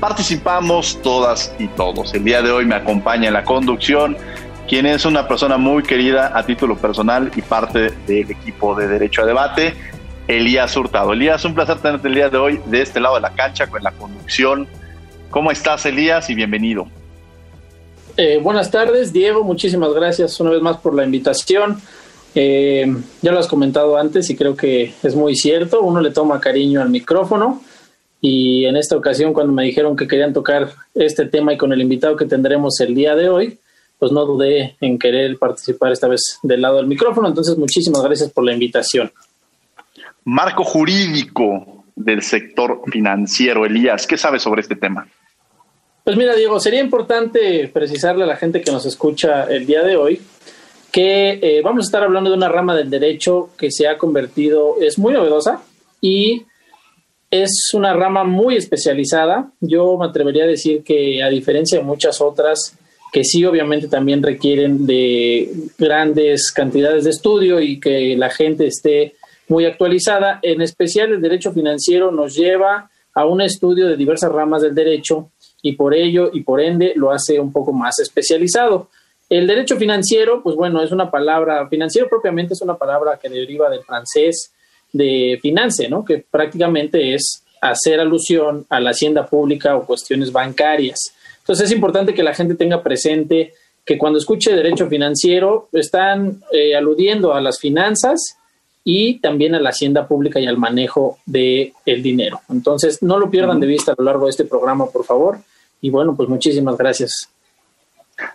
Participamos todas y todos. El día de hoy me acompaña en la conducción quien es una persona muy querida a título personal y parte del equipo de Derecho a Debate, Elías Hurtado. Elías, un placer tenerte el día de hoy de este lado de la cancha con la conducción. ¿Cómo estás, Elías? Y bienvenido. Eh, buenas tardes, Diego. Muchísimas gracias una vez más por la invitación. Eh, ya lo has comentado antes y creo que es muy cierto, uno le toma cariño al micrófono y en esta ocasión cuando me dijeron que querían tocar este tema y con el invitado que tendremos el día de hoy, pues no dudé en querer participar esta vez del lado del micrófono, entonces muchísimas gracias por la invitación. Marco jurídico del sector financiero, Elías, ¿qué sabes sobre este tema? Pues mira, Diego, sería importante precisarle a la gente que nos escucha el día de hoy que eh, vamos a estar hablando de una rama del derecho que se ha convertido, es muy novedosa y es una rama muy especializada. Yo me atrevería a decir que a diferencia de muchas otras, que sí obviamente también requieren de grandes cantidades de estudio y que la gente esté muy actualizada, en especial el derecho financiero nos lleva a un estudio de diversas ramas del derecho y por ello y por ende lo hace un poco más especializado. El derecho financiero, pues bueno, es una palabra, financiero propiamente es una palabra que deriva del francés de finance, ¿no? Que prácticamente es hacer alusión a la hacienda pública o cuestiones bancarias. Entonces es importante que la gente tenga presente que cuando escuche derecho financiero están eh, aludiendo a las finanzas y también a la hacienda pública y al manejo del el dinero. Entonces no lo pierdan de vista a lo largo de este programa, por favor. Y bueno, pues muchísimas gracias.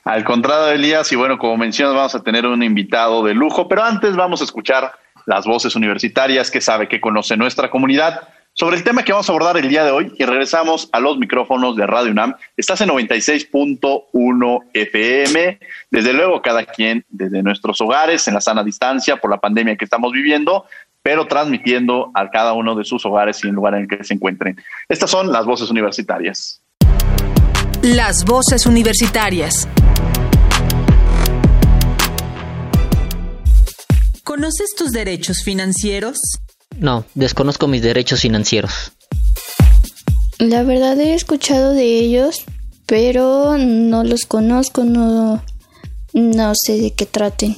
Al contrario, Elías, y bueno, como mencionas, vamos a tener un invitado de lujo, pero antes vamos a escuchar las voces universitarias que sabe que conoce nuestra comunidad sobre el tema que vamos a abordar el día de hoy y regresamos a los micrófonos de Radio UNAM. Estás en 96.1 FM, desde luego cada quien desde nuestros hogares, en la sana distancia por la pandemia que estamos viviendo, pero transmitiendo a cada uno de sus hogares y el lugar en el que se encuentren. Estas son las voces universitarias. Las voces universitarias. ¿Conoces tus derechos financieros? No, desconozco mis derechos financieros. La verdad he escuchado de ellos, pero no los conozco, no, no sé de qué traten.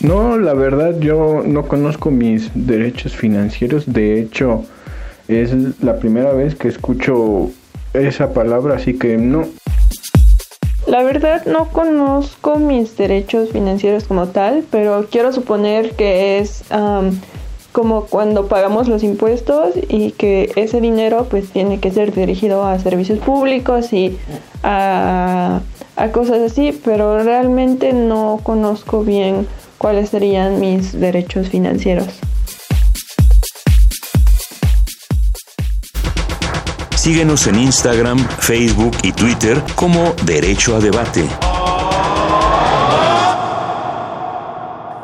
No, la verdad yo no conozco mis derechos financieros. De hecho, es la primera vez que escucho esa palabra, así que no. La verdad no conozco mis derechos financieros como tal, pero quiero suponer que es como cuando pagamos los impuestos y que ese dinero pues tiene que ser dirigido a servicios públicos y a, a cosas así, pero realmente no conozco bien cuáles serían mis derechos financieros. Síguenos en Instagram, Facebook y Twitter como Derecho a Debate.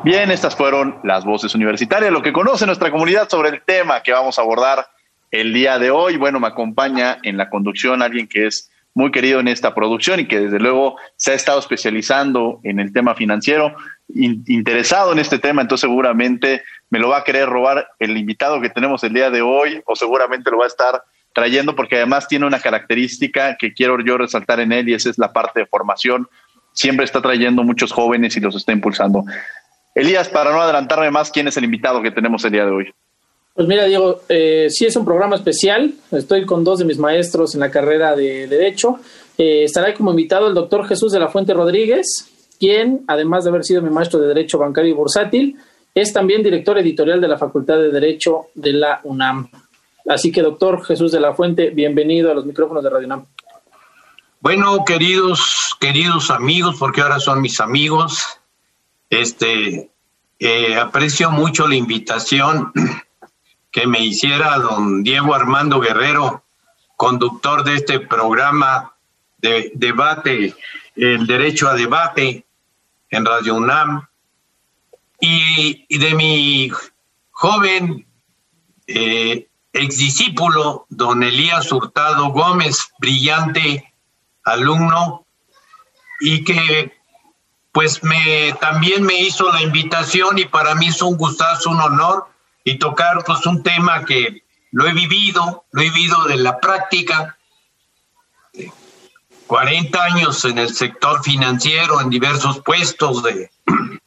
Bien, estas fueron las voces universitarias, lo que conoce nuestra comunidad sobre el tema que vamos a abordar el día de hoy. Bueno, me acompaña en la conducción alguien que es muy querido en esta producción y que desde luego se ha estado especializando en el tema financiero, interesado en este tema, entonces seguramente me lo va a querer robar el invitado que tenemos el día de hoy o seguramente lo va a estar trayendo, porque además tiene una característica que quiero yo resaltar en él y esa es la parte de formación. Siempre está trayendo muchos jóvenes y los está impulsando. Elías, para no adelantarme más, ¿quién es el invitado que tenemos el día de hoy? Pues mira, Diego, eh, sí es un programa especial. Estoy con dos de mis maestros en la carrera de Derecho. Eh, estará como invitado el doctor Jesús de la Fuente Rodríguez, quien, además de haber sido mi maestro de Derecho Bancario y Bursátil, es también director editorial de la Facultad de Derecho de la UNAM. Así que, doctor Jesús de la Fuente, bienvenido a los micrófonos de Radio UNAM. Bueno, queridos, queridos amigos, porque ahora son mis amigos, este, eh, aprecio mucho la invitación que me hiciera don Diego Armando Guerrero, conductor de este programa de debate, el derecho a debate en Radio UNAM, y, de mi joven eh, exdiscípulo, don Elías Hurtado Gómez, brillante alumno, y que pues me también me hizo la invitación y para mí es un gustazo, un honor y tocar pues un tema que lo he vivido, lo he vivido de la práctica, 40 años en el sector financiero, en diversos puestos de,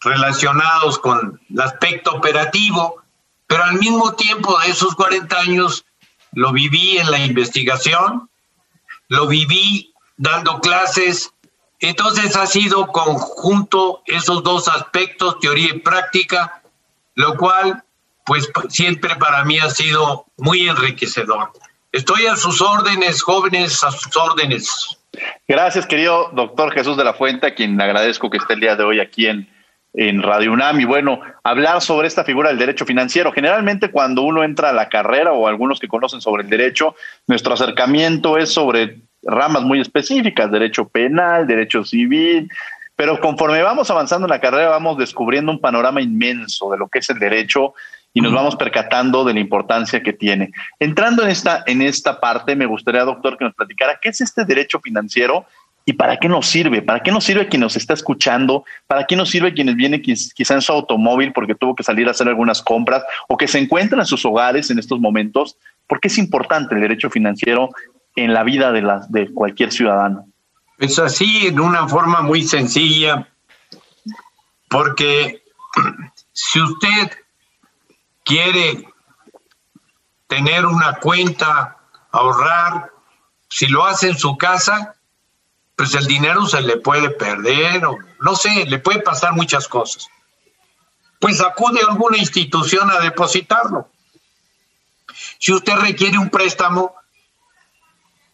relacionados con el aspecto operativo, pero al mismo tiempo de esos 40 años lo viví en la investigación, lo viví dando clases, entonces ha sido conjunto esos dos aspectos, teoría y práctica, lo cual pues siempre para mí ha sido muy enriquecedor. Estoy a sus órdenes, jóvenes, a sus órdenes. Gracias, querido doctor Jesús de la Fuente, a quien agradezco que esté el día de hoy aquí en, en Radio UNAM. Y bueno, hablar sobre esta figura del derecho financiero. Generalmente cuando uno entra a la carrera o algunos que conocen sobre el derecho, nuestro acercamiento es sobre ramas muy específicas, derecho penal, derecho civil, pero conforme vamos avanzando en la carrera vamos descubriendo un panorama inmenso de lo que es el derecho y nos vamos percatando de la importancia que tiene. Entrando en esta, en esta parte, me gustaría, doctor, que nos platicara qué es este derecho financiero y para qué nos sirve, para qué nos sirve quien nos está escuchando, para qué nos sirve quienes vienen quizá en su automóvil porque tuvo que salir a hacer algunas compras o que se encuentran en sus hogares en estos momentos, porque es importante el derecho financiero en la vida de, la, de cualquier ciudadano. Es así, en una forma muy sencilla, porque si usted quiere tener una cuenta, ahorrar, si lo hace en su casa, pues el dinero se le puede perder o no sé, le puede pasar muchas cosas. Pues acude a alguna institución a depositarlo. Si usted requiere un préstamo,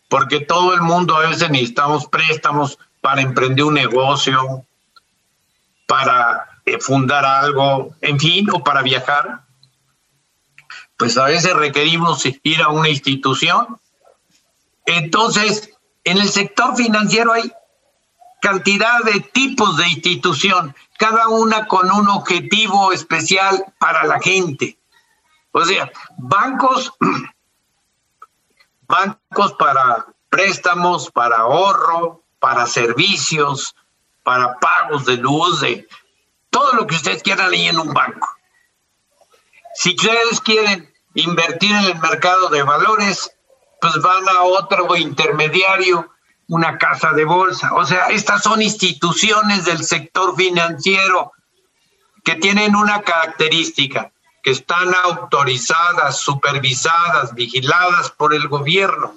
porque todo el mundo a veces necesitamos préstamos para emprender un negocio, para eh, fundar algo, en fin, o para viajar. Pues a veces requerimos ir a una institución. Entonces, en el sector financiero hay cantidad de tipos de institución, cada una con un objetivo especial para la gente. O sea, bancos bancos para préstamos, para ahorro, para servicios, para pagos de luz, de todo lo que ustedes quieran ahí en un banco. Si ustedes quieren invertir en el mercado de valores, pues van a otro intermediario, una casa de bolsa. O sea, estas son instituciones del sector financiero que tienen una característica que están autorizadas, supervisadas, vigiladas por el gobierno.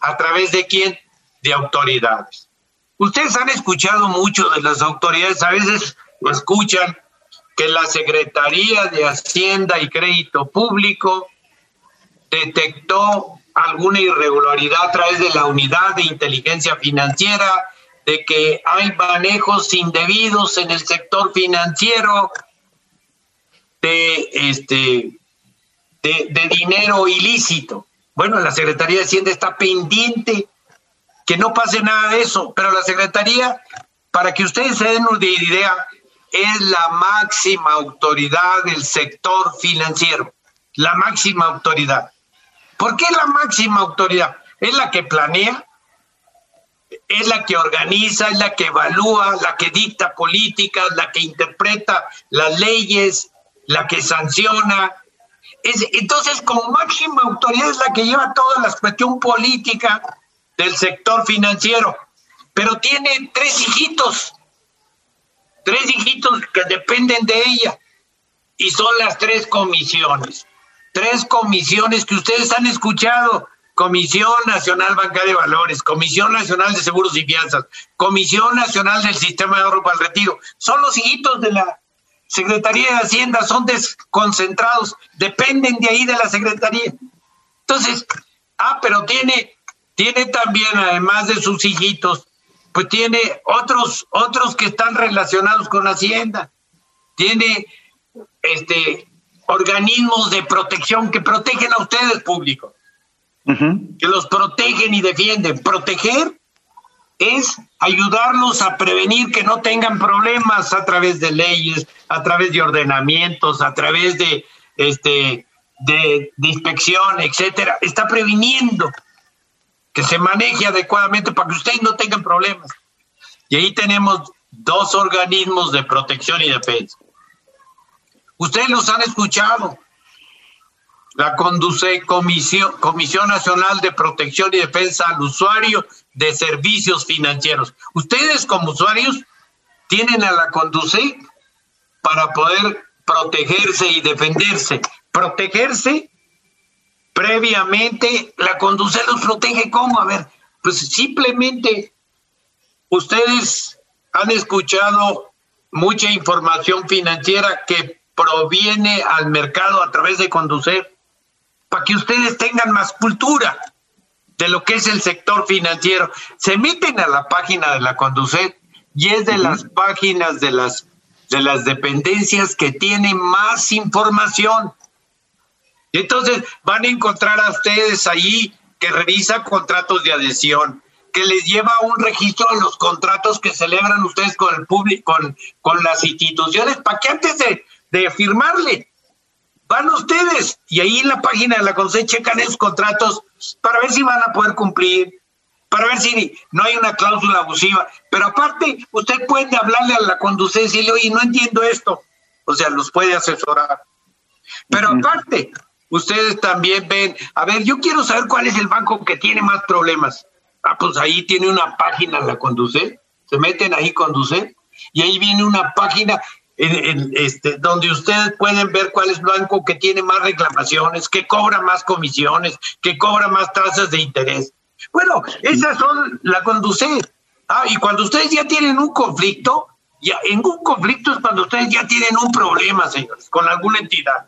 ¿A través de quién? De autoridades. Ustedes han escuchado mucho de las autoridades, a veces lo escuchan, que la Secretaría de Hacienda y Crédito Público detectó alguna irregularidad a través de la unidad de inteligencia financiera, de que hay manejos indebidos en el sector financiero, de, este, de, dinero ilícito. Bueno, la Secretaría de Hacienda está pendiente que no pase nada de eso, pero la Secretaría, para que ustedes se den una idea, es la máxima autoridad del sector financiero, la máxima autoridad. ¿Por qué la máxima autoridad? Es la que planea, es la que organiza, es la que evalúa, la que dicta políticas, la que interpreta las leyes, la que sanciona. Es, entonces, como máxima autoridad es la que lleva toda la cuestión política del sector financiero, pero tiene tres hijitos, tres hijitos que dependen de ella, y son las tres comisiones. Tres comisiones que ustedes han escuchado. Comisión Nacional Bancaria de Valores, Comisión Nacional de Seguros y Fianzas, Comisión Nacional del Sistema de Ahorro para el Retiro. Son los hijitos de la Secretaría de Hacienda, son desconcentrados, dependen de ahí de la Secretaría. Entonces, ah, pero tiene, tiene también, además de sus hijitos, pues tiene otros, otros que están relacionados con Hacienda. Tiene este organismos de protección que protegen a ustedes, público que los protegen y defienden. Proteger es ayudarlos a prevenir que no tengan problemas a través de leyes, a través de ordenamientos, a través de este de, de inspección, etcétera. Está previniendo que se maneje adecuadamente para que ustedes no tengan problemas. Y ahí tenemos dos organismos de protección y defensa. Ustedes los han escuchado la conduce Comisión, Comisión Nacional de Protección y Defensa al Usuario de Servicios Financieros. Ustedes como usuarios tienen a la conduce para poder protegerse y defenderse. Protegerse previamente, la conduce los protege cómo? A ver, pues simplemente ustedes han escuchado mucha información financiera que proviene al mercado a través de conducir para que ustedes tengan más cultura de lo que es el sector financiero. Se meten a la página de la Conducet y es de las páginas de las de las dependencias que tienen más información. Entonces van a encontrar a ustedes allí que revisa contratos de adhesión, que les lleva un registro de los contratos que celebran ustedes con el público, con, con las instituciones, para que antes de, de firmarle van ustedes y ahí en la página de la CONCE checan esos contratos para ver si van a poder cumplir, para ver si no hay una cláusula abusiva. Pero aparte, usted puede hablarle a la conducción y decirle, oye, no entiendo esto. O sea, los puede asesorar. Pero aparte, ustedes también ven, a ver, yo quiero saber cuál es el banco que tiene más problemas. Ah, pues ahí tiene una página la conduce, se meten ahí conduce y ahí viene una página en, este, donde ustedes pueden ver cuál es el banco que tiene más reclamaciones, que cobra más comisiones, que cobra más tasas de interés. Bueno, esas son la conducir. Ah, y cuando ustedes ya tienen un conflicto, ya, en un conflicto es cuando ustedes ya tienen un problema, señores, con alguna entidad.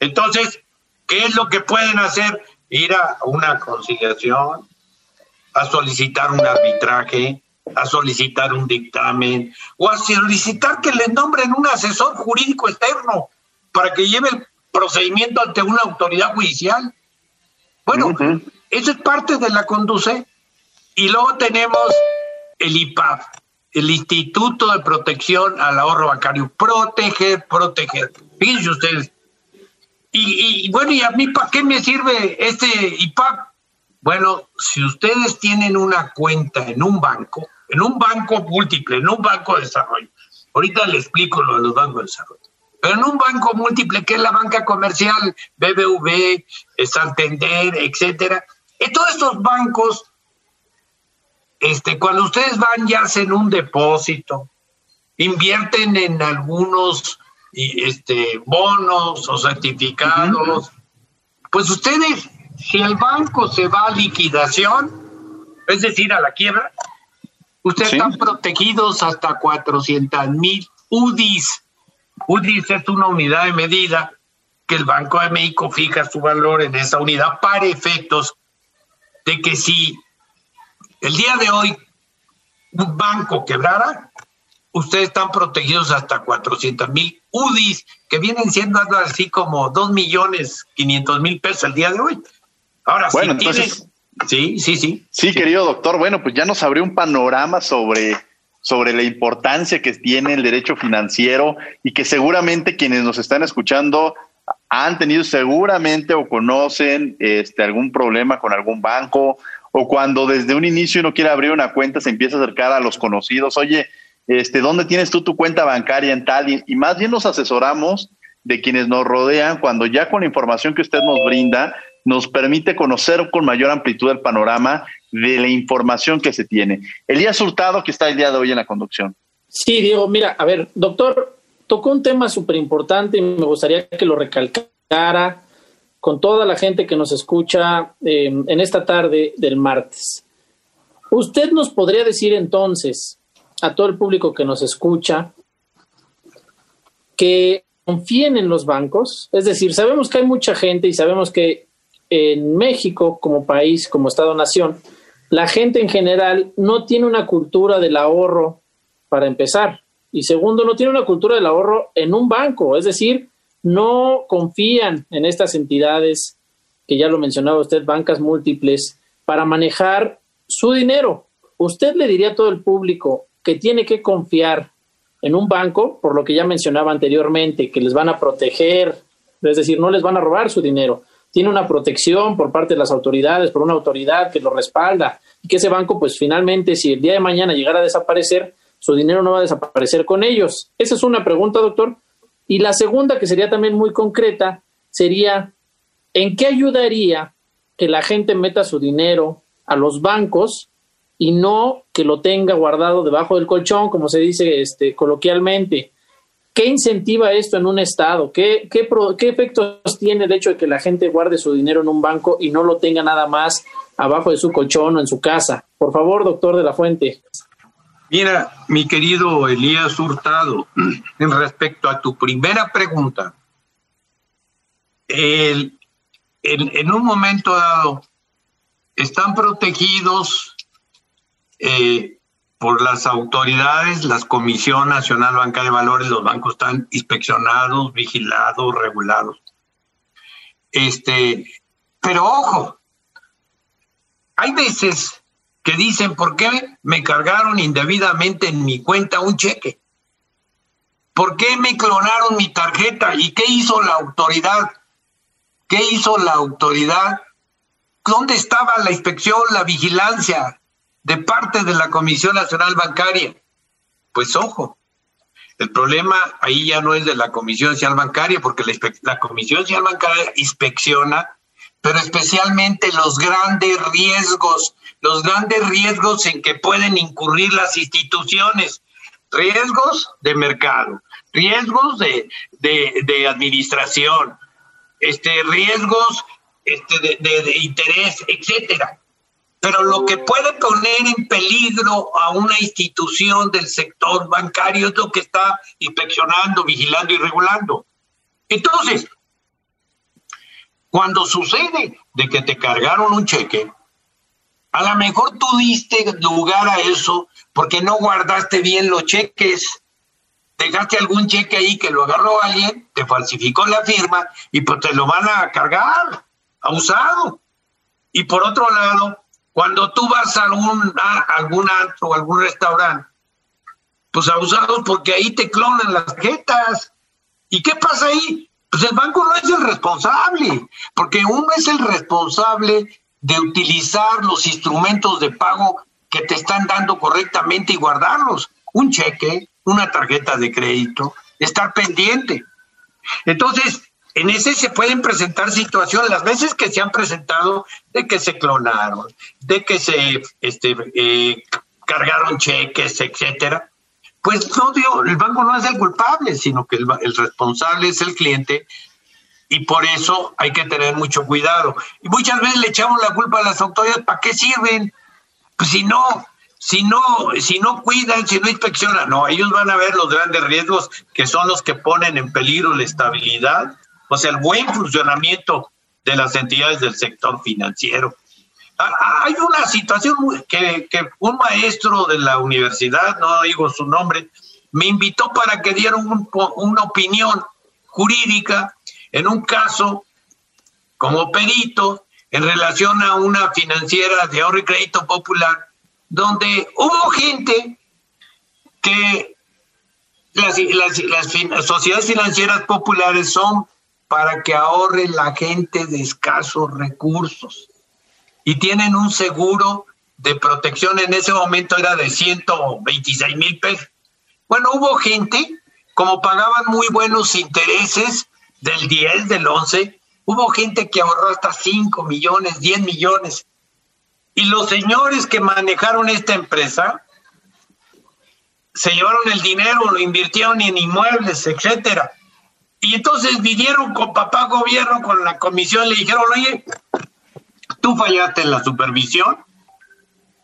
Entonces, ¿qué es lo que pueden hacer? Ir a una conciliación, a solicitar un arbitraje, a solicitar un dictamen o a solicitar que le nombren un asesor jurídico externo para que lleve el procedimiento ante una autoridad judicial. Bueno, eso es parte de la conduce. Y luego tenemos el IPAP, el Instituto de Protección al Ahorro Bancario. Proteger, proteger. Fíjense ustedes. Y, y bueno, ¿y a mí para qué me sirve este IPAP? Bueno, si ustedes tienen una cuenta en un banco, en un banco múltiple, en un banco de desarrollo. Ahorita le explico lo de los bancos de desarrollo. Pero en un banco múltiple, que es la banca comercial, BBV, Santander, etcétera, en todos estos bancos, este, cuando ustedes van y hacen un depósito, invierten en algunos este, bonos o certificados, pues ustedes, si el banco se va a liquidación, es decir, a la quiebra, Ustedes están protegidos hasta 400 mil UDIs. UDIs es una unidad de medida que el Banco de México fija su valor en esa unidad para efectos de que si el día de hoy un banco quebrara, ustedes están protegidos hasta 400 mil UDIs, que vienen siendo algo así como 2 millones 500 mil pesos el día de hoy. Ahora, si entonces... Sí, sí, sí. Sí, querido doctor. Bueno, pues ya nos abrió un panorama sobre, sobre la importancia que tiene el derecho financiero y que seguramente quienes nos están escuchando han tenido seguramente o conocen este, algún problema con algún banco o cuando desde un inicio uno quiere abrir una cuenta se empieza a acercar a los conocidos, oye, este, ¿dónde tienes tú tu cuenta bancaria en tal? Y, y más bien nos asesoramos de quienes nos rodean cuando ya con la información que usted nos brinda nos permite conocer con mayor amplitud el panorama de la información que se tiene. Elías Hurtado, que está el día de hoy en la conducción. Sí, Diego, mira, a ver, doctor, tocó un tema súper importante y me gustaría que lo recalcara cara con toda la gente que nos escucha eh, en esta tarde del martes. ¿Usted nos podría decir entonces a todo el público que nos escucha que confíen en los bancos? Es decir, sabemos que hay mucha gente y sabemos que en México como país, como Estado-nación, la gente en general no tiene una cultura del ahorro para empezar. Y segundo, no tiene una cultura del ahorro en un banco. Es decir, no confían en estas entidades, que ya lo mencionaba usted, bancas múltiples, para manejar su dinero. Usted le diría a todo el público que tiene que confiar en un banco, por lo que ya mencionaba anteriormente, que les van a proteger, es decir, no les van a robar su dinero. Tiene una protección por parte de las autoridades, por una autoridad que lo respalda, y que ese banco, pues finalmente, si el día de mañana llegara a desaparecer, su dinero no va a desaparecer con ellos. Esa es una pregunta, doctor. Y la segunda, que sería también muy concreta, sería, ¿en qué ayudaría que la gente meta su dinero a los bancos y no que lo tenga guardado debajo del colchón, como se dice este, coloquialmente? ¿Qué incentiva esto en un estado? ¿Qué, qué, ¿Qué efectos tiene el hecho de que la gente guarde su dinero en un banco y no lo tenga nada más abajo de su colchón o en su casa? Por favor, doctor de la Fuente. Mira, mi querido Elías Hurtado, en respecto a tu primera pregunta, en, un momento dado están protegidos eh, por las autoridades, la Comisión Nacional Banca de Valores, los bancos están inspeccionados, vigilados, regulados. Este, pero ojo, hay veces que dicen, ¿por qué me cargaron indebidamente en mi cuenta un cheque? ¿Por qué me clonaron mi tarjeta? ¿Y qué hizo la autoridad? ¿Qué hizo la autoridad? ¿Dónde estaba la inspección, la vigilancia de parte de la Comisión Nacional Bancaria? Pues ojo, el problema ahí ya no es de la Comisión Nacional Bancaria, porque la, Comisión Nacional Bancaria inspecciona, pero especialmente los grandes riesgos los grandes riesgos en que pueden incurrir las instituciones, riesgos de mercado, riesgos de, de, administración, este, riesgos este, de, de, interés, etcétera. Pero lo que puede poner en peligro a una institución del sector bancario es lo que está inspeccionando, vigilando y regulando. Entonces, cuando sucede de que te cargaron un cheque, a lo mejor tú diste lugar a eso porque no guardaste bien los cheques. Dejaste algún cheque ahí que lo agarró alguien, te falsificó la firma y pues te lo van a cargar, abusado. Y por otro lado, cuando tú vas a algún, a algún antro o algún restaurante, pues abusados porque ahí te clonan las tarjetas. ¿Y qué pasa ahí? Pues el banco no es el responsable, porque uno es el responsable de utilizar los instrumentos de pago que te están dando correctamente y guardarlos. Un cheque, una tarjeta de crédito, estar pendiente. Entonces, en ese se pueden presentar situaciones, las veces que se han presentado, de que se clonaron, de que se este, eh, cargaron cheques, etcétera. Pues no, digo, el banco no es el culpable, sino que el responsable es el cliente y por eso hay que tener mucho cuidado. Y muchas veces le echamos la culpa a las autoridades, ¿para qué sirven? Pues si no, si no, si no cuidan, si no inspeccionan, no, ellos van a ver los grandes riesgos que son los que ponen en peligro la estabilidad, o sea, el buen funcionamiento de las entidades del sector financiero. Ah, hay una situación que, un maestro de la universidad, no digo su nombre, me invitó para que diera una opinión jurídica en un caso como perito en relación a una financiera de ahorro y crédito popular, donde hubo gente que las, sociedades financieras populares son para que ahorre la gente de escasos recursos y tienen un seguro de protección en ese momento era de 126 mil pesos. Bueno, hubo gente, como pagaban muy buenos intereses, del 10, del 11, hubo gente que ahorró hasta 5 millones, 10 millones. Y los señores que manejaron esta empresa se llevaron el dinero, lo invirtieron en inmuebles, etcétera. Y entonces vinieron con papá gobierno, con la comisión, le dijeron, oye, tú fallaste en la supervisión,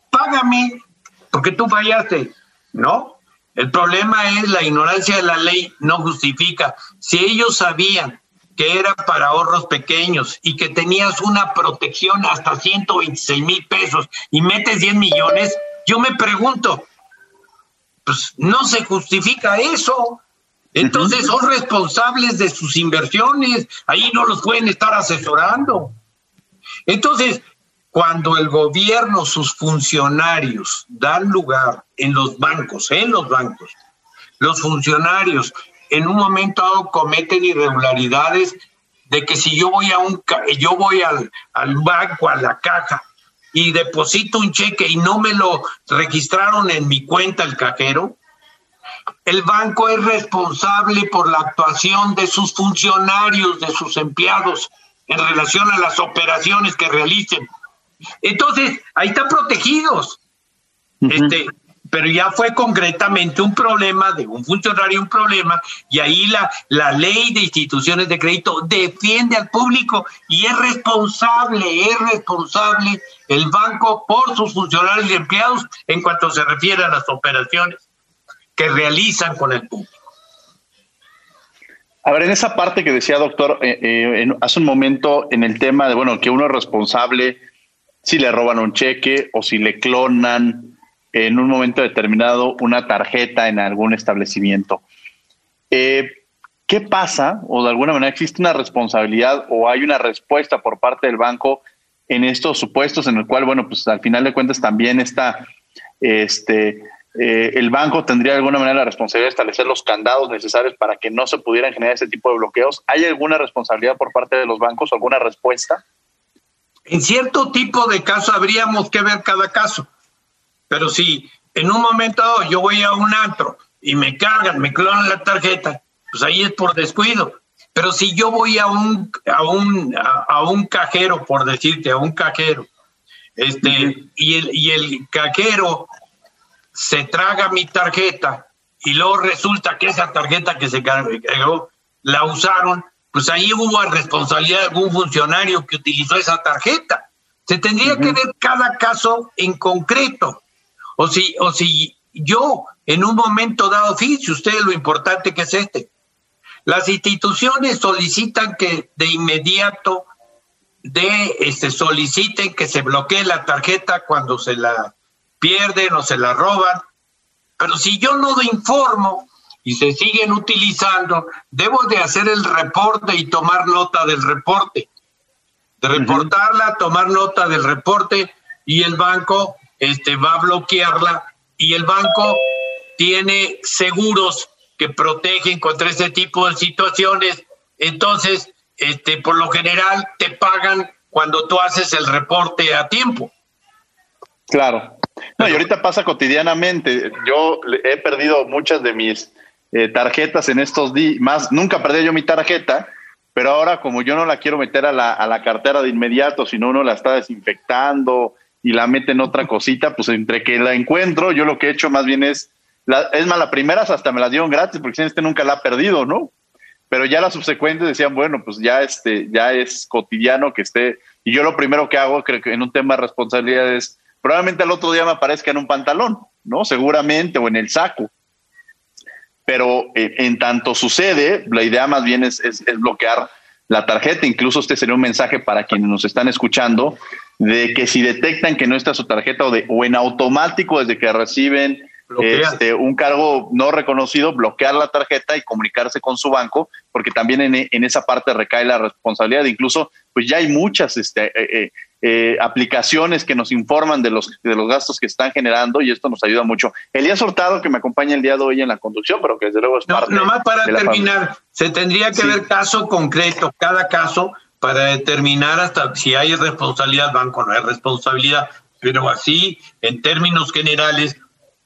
págame, porque tú fallaste. No, el problema es la ignorancia de la ley no justifica. Si ellos sabían que era para ahorros pequeños y que tenías una protección hasta 126 mil pesos y metes 10 millones, yo me pregunto, pues no se justifica eso. Entonces son responsables de sus inversiones, ahí no los pueden estar asesorando. Entonces, cuando el gobierno, sus funcionarios dan lugar en los bancos, en los bancos, los funcionarios en un momento dado cometen irregularidades de que si yo voy a un yo voy al, al banco, a la caja, y deposito un cheque y no me lo registraron en mi cuenta el cajero, el banco es responsable por la actuación de sus funcionarios, de sus empleados, en relación a las operaciones que realicen. Entonces, ahí están protegidos. Este, pero ya fue concretamente un problema de un funcionario, un problema, y ahí la, la ley de instituciones de crédito defiende al público y es responsable, es responsable el banco por sus funcionarios y empleados en cuanto se refiere a las operaciones que realizan con el público. A ver, en esa parte que decía doctor eh, eh, hace un momento en el tema de, bueno, que uno es responsable si le roban un cheque o si le clonan en un momento determinado una tarjeta en algún establecimiento. Eh, ¿Qué pasa? O de alguna manera existe una responsabilidad o hay una respuesta por parte del banco en estos supuestos en el cual, bueno, pues al final de cuentas también está, este, eh, el banco tendría de alguna manera la responsabilidad de establecer los candados necesarios para que no se pudieran generar ese tipo de bloqueos. ¿Hay alguna responsabilidad por parte de los bancos, alguna respuesta? En cierto tipo de caso habríamos que ver cada caso. Pero si en un momento yo voy a un antro y me cargan, me clonan la tarjeta, pues ahí es por descuido. Pero si yo voy a un, a un, a, un cajero, por decirte, a un cajero, este, y, el, y el cajero se traga mi tarjeta y luego resulta que esa tarjeta que se cargó la usaron, pues ahí hubo responsabilidad de algún funcionario que utilizó esa tarjeta. Se tendría que ver cada caso en concreto. O si, o si yo en un momento dado, fíjense ustedes lo importante que es este. Las instituciones solicitan que de inmediato de este soliciten que se bloquee la tarjeta cuando se la pierden o se la roban. Pero si yo no informo y se siguen utilizando, debo de hacer el reporte y tomar nota del reporte. De reportarla, tomar nota del reporte y el banco este, va a bloquearla y el banco tiene seguros que protegen contra ese tipo de situaciones. Entonces, este, por lo general, te pagan cuando tú haces el reporte a tiempo. Claro. No, y ahorita pasa cotidianamente. Yo he perdido muchas de mis eh, tarjetas en estos días. Más, nunca perdí yo mi tarjeta, pero ahora como yo no la quiero meter a la, a la cartera de inmediato, sino uno la está desinfectando, y la meten otra cosita, pues entre que la encuentro, yo lo que he hecho más bien es, la, es más, la primera hasta me la dieron gratis, porque si este nunca la ha perdido, ¿no? Pero ya las subsecuentes decían, bueno, pues ya este, ya es cotidiano que esté, y yo lo primero que hago, creo que en un tema de responsabilidad es, probablemente al otro día me aparezca en un pantalón, ¿no? Seguramente, o en el saco. Pero eh, en tanto sucede, la idea más bien es, es, es bloquear la tarjeta. Incluso este sería un mensaje para quienes nos están escuchando de que si detectan que no está su tarjeta o, de, o en automático desde que reciben este, un cargo no reconocido, bloquear la tarjeta y comunicarse con su banco, porque también en, en esa parte recae la responsabilidad. Incluso, pues ya hay muchas este, eh, eh, eh, aplicaciones que nos informan de los, de los gastos que están generando y esto nos ayuda mucho. Elías Hurtado, que me acompaña el día de hoy en la conducción, pero que desde luego es parte. Nomás para terminar, se tendría que ver caso concreto, cada caso, para determinar hasta si hay responsabilidad banco, no hay responsabilidad, pero así, en términos generales,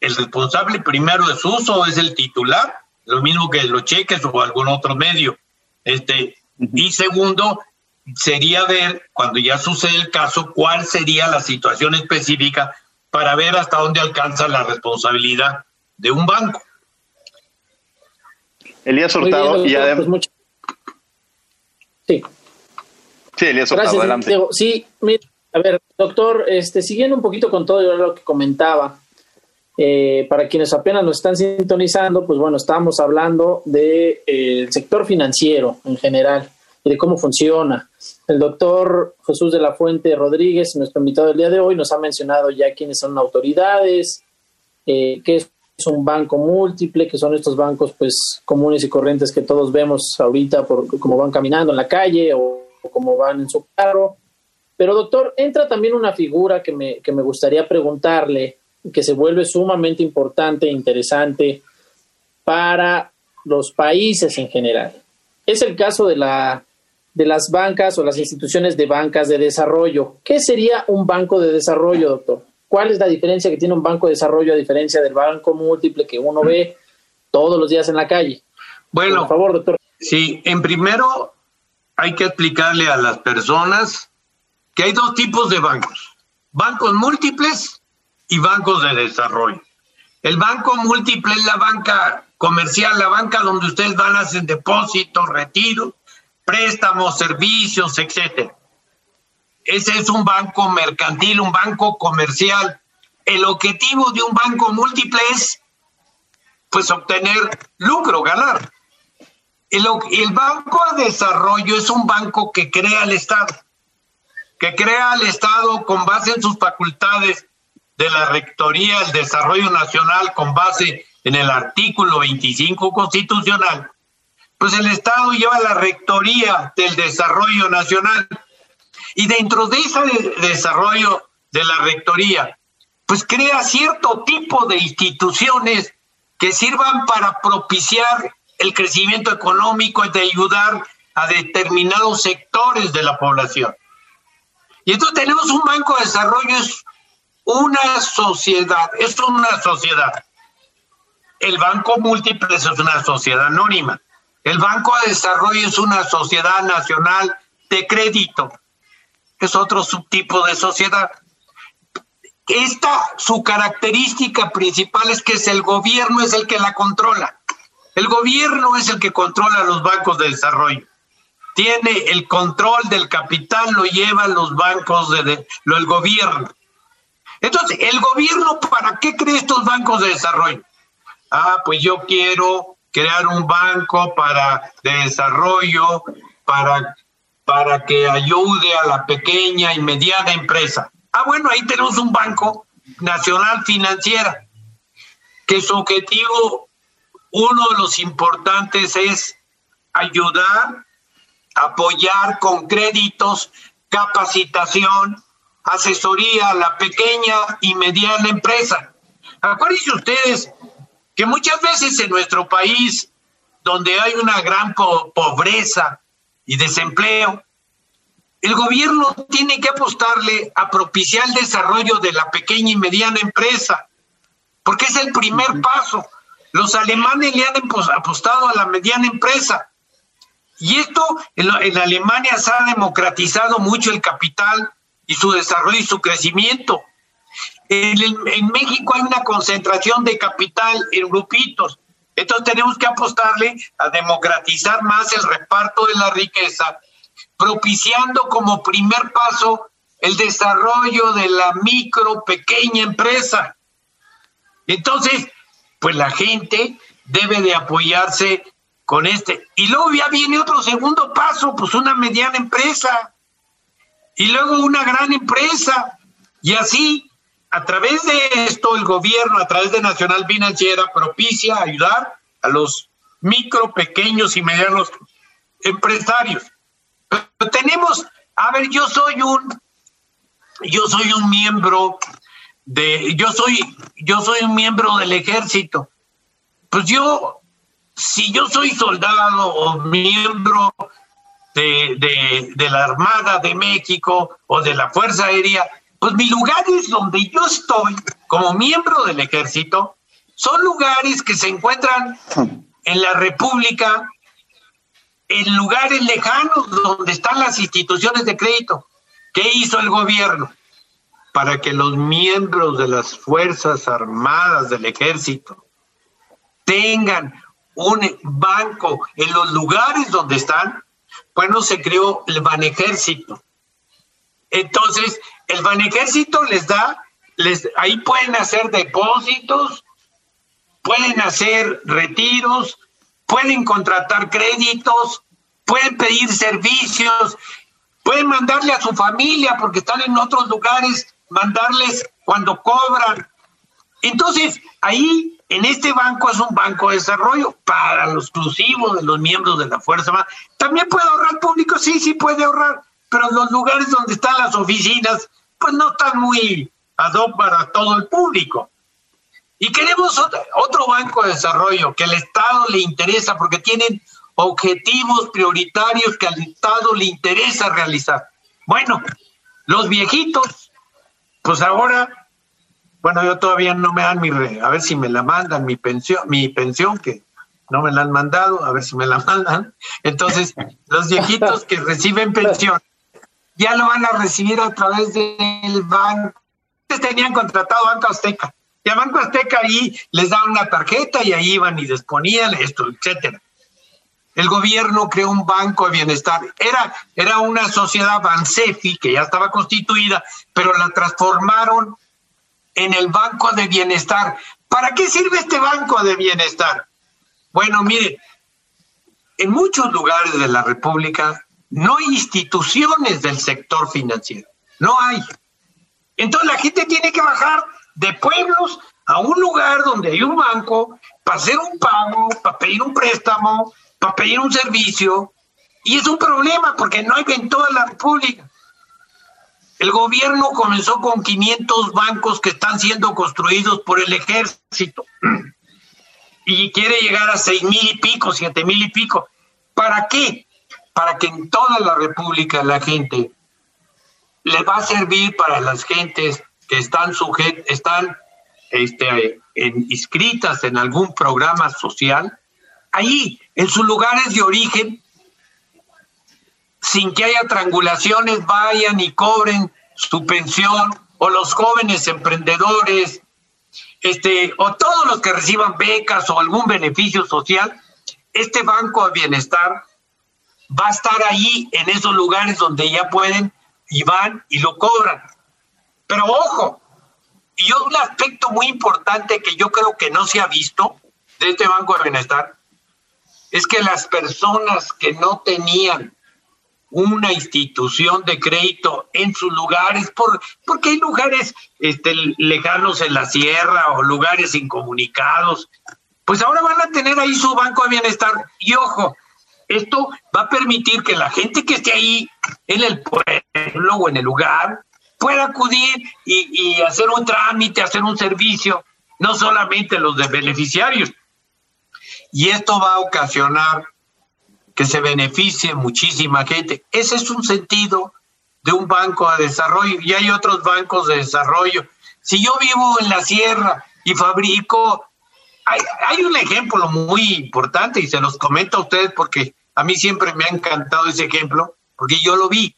el responsable primero de su uso es el titular, lo mismo que los cheques o algún otro medio. Este, Y segundo, sería ver, cuando ya sucede el caso, cuál sería la situación específica para ver hasta dónde alcanza la responsabilidad de un banco. Elías Hurtado, y además... Sí. Sí, Elías Gracias, adelante. Diego. Sí, mira, a ver, doctor, este, siguiendo un poquito con todo lo que comentaba, eh, para quienes apenas nos están sintonizando, pues bueno, estamos hablando del de, eh, sector financiero en general y de cómo funciona. El doctor Jesús de la Fuente Rodríguez, nuestro invitado del día de hoy, nos ha mencionado ya quiénes son autoridades, eh, qué es un banco múltiple, que son estos bancos pues comunes y corrientes que todos vemos ahorita por cómo van caminando en la calle o, o como van en su carro. Pero doctor, entra también una figura que me, que me gustaría preguntarle, que se vuelve sumamente importante e interesante para los países en general. Es el caso de, la, de las bancas o las instituciones de bancas de desarrollo. ¿Qué sería un banco de desarrollo, doctor? ¿Cuál es la diferencia que tiene un banco de desarrollo a diferencia del banco múltiple que uno ve todos los días en la calle? Bueno, por favor, doctor. Sí, en primero hay que explicarle a las personas que hay dos tipos de bancos, bancos múltiples y bancos de desarrollo. El banco múltiple es la banca comercial, la banca donde ustedes van a hacer depósitos, retiros, préstamos, servicios, etcétera. Ese es un banco mercantil, un banco comercial. El objetivo de un banco múltiple es pues obtener lucro, ganar. El, Banco de Desarrollo es un banco que crea el Estado, que crea el Estado con base en sus facultades de la Rectoría del Desarrollo Nacional, con base en el artículo 25 constitucional. Pues el Estado lleva la Rectoría del Desarrollo Nacional y dentro de ese desarrollo de la Rectoría, pues crea cierto tipo de instituciones que sirvan para propiciar el crecimiento económico y de ayudar a determinados sectores de la población. Y entonces tenemos un banco de desarrollo, es una sociedad, es una sociedad. El banco múltiple es una sociedad anónima. El banco de desarrollo es una sociedad nacional de crédito. Es otro subtipo de sociedad. Esta, su característica principal es que es el gobierno es el que la controla. El gobierno es el que controla los bancos de desarrollo. Tiene el control del capital, lo llevan los bancos de, de lo, el gobierno. Entonces, ¿el gobierno para qué crea estos bancos de desarrollo? Ah, pues yo quiero crear un banco para de desarrollo para, para que ayude a la pequeña y mediana empresa. Ah, bueno, ahí tenemos un banco nacional financiera, que su objetivo uno de los importantes es ayudar, apoyar con créditos, capacitación, asesoría a la pequeña y mediana empresa. Acuérdense ustedes que muchas veces en nuestro país, donde hay una gran po pobreza y desempleo, el gobierno tiene que apostarle a propiciar el desarrollo de la pequeña y mediana empresa, porque es el primer paso. Los alemanes le han apostado a la mediana empresa. Y esto en, en, Alemania se ha democratizado mucho el capital y su desarrollo y su crecimiento. En, el, en México hay una concentración de capital en grupitos. Entonces tenemos que apostarle a democratizar más el reparto de la riqueza, propiciando como primer paso el desarrollo de la micro, pequeña empresa. Entonces, pues la gente debe de apoyarse con este. Y luego ya viene otro segundo paso, pues una mediana empresa. Y luego una gran empresa. Y así, a través de esto, el gobierno, a través de Nacional Financiera, propicia ayudar a los micro, pequeños y medianos empresarios. Pero tenemos, a ver, yo soy un, yo soy un miembro de, yo soy, yo soy un miembro del ejército. Pues yo, si yo soy soldado o miembro de, la Armada de México o de la Fuerza Aérea, pues mi lugar es donde yo estoy como miembro del ejército, son lugares que se encuentran en la República, en lugares lejanos donde están las instituciones de crédito. ¿Qué hizo el gobierno? Para que los miembros de las Fuerzas Armadas del Ejército tengan un banco en los lugares donde están, bueno, se creó el Banejército. Entonces, el Banejército les da, les, ahí pueden hacer depósitos, pueden hacer retiros, pueden contratar créditos, pueden pedir servicios, pueden mandarle a su familia porque están en otros lugares, mandarles cuando cobran. Entonces, ahí en este banco es un banco de desarrollo para lo exclusivo de los miembros de la Fuerza Armada. También puede ahorrar público, sí, sí puede ahorrar, pero los lugares donde están las oficinas, pues no están muy ad hoc para todo el público. Y queremos otro, banco de desarrollo que al Estado le interesa porque tienen objetivos prioritarios que al Estado le interesa realizar. Bueno, los viejitos, pues ahora, bueno, yo todavía no me dan mi, a ver si me la mandan, mi pensión, mi pensión, que no me la han mandado, a ver si me la mandan. Entonces, los viejitos que reciben pensión ya lo van a recibir a través del banco. Ustedes tenían contratado Banco Azteca y a Banco Azteca ahí les daban una tarjeta y ahí iban y disponían esto, etcétera. El gobierno creó un banco de bienestar. Era, era una sociedad Bansefi que ya estaba constituida, pero la transformaron en el Banco de Bienestar. ¿Para qué sirve este Banco de Bienestar? Bueno, mire, en muchos lugares de la República no hay instituciones del sector financiero. No hay. Entonces la gente tiene que bajar de pueblos a un lugar donde hay un banco para hacer un pago, para pedir un préstamo, para pedir un servicio. Y es un problema porque no hay en toda la República. El gobierno comenzó con 500 bancos que están siendo construidos por el ejército y quiere llegar a seis mil y pico, siete mil y pico. ¿Para qué? Para que en toda la República la gente le va a servir para las gentes que están sujet, están este, inscritas en algún programa social, ahí, en sus lugares de origen, sin que haya triangulaciones, vayan y cobren su pensión, o los jóvenes emprendedores, este, o todos los que reciban becas o algún beneficio social, este Banco de Bienestar va a estar ahí en esos lugares donde ya pueden y van y lo cobran. Pero ojo, y un aspecto muy importante que yo creo que no se ha visto de este Banco de Bienestar es que las personas que no tenían una institución de crédito en sus lugares, por, porque hay lugares este, lejanos en la sierra o lugares incomunicados, pues ahora van a tener ahí su banco de bienestar. Y ojo, esto va a permitir que la gente que esté ahí en el pueblo o en el lugar pueda acudir y, hacer un trámite, hacer un servicio, no solamente los de beneficiarios. Y esto va a ocasionar que se beneficie muchísima gente. Ese es un sentido de un banco de desarrollo y hay otros bancos de desarrollo. Si yo vivo en la sierra y fabrico, hay, hay un ejemplo muy importante y se los comento a ustedes porque a mí siempre me ha encantado ese ejemplo, porque yo lo vi.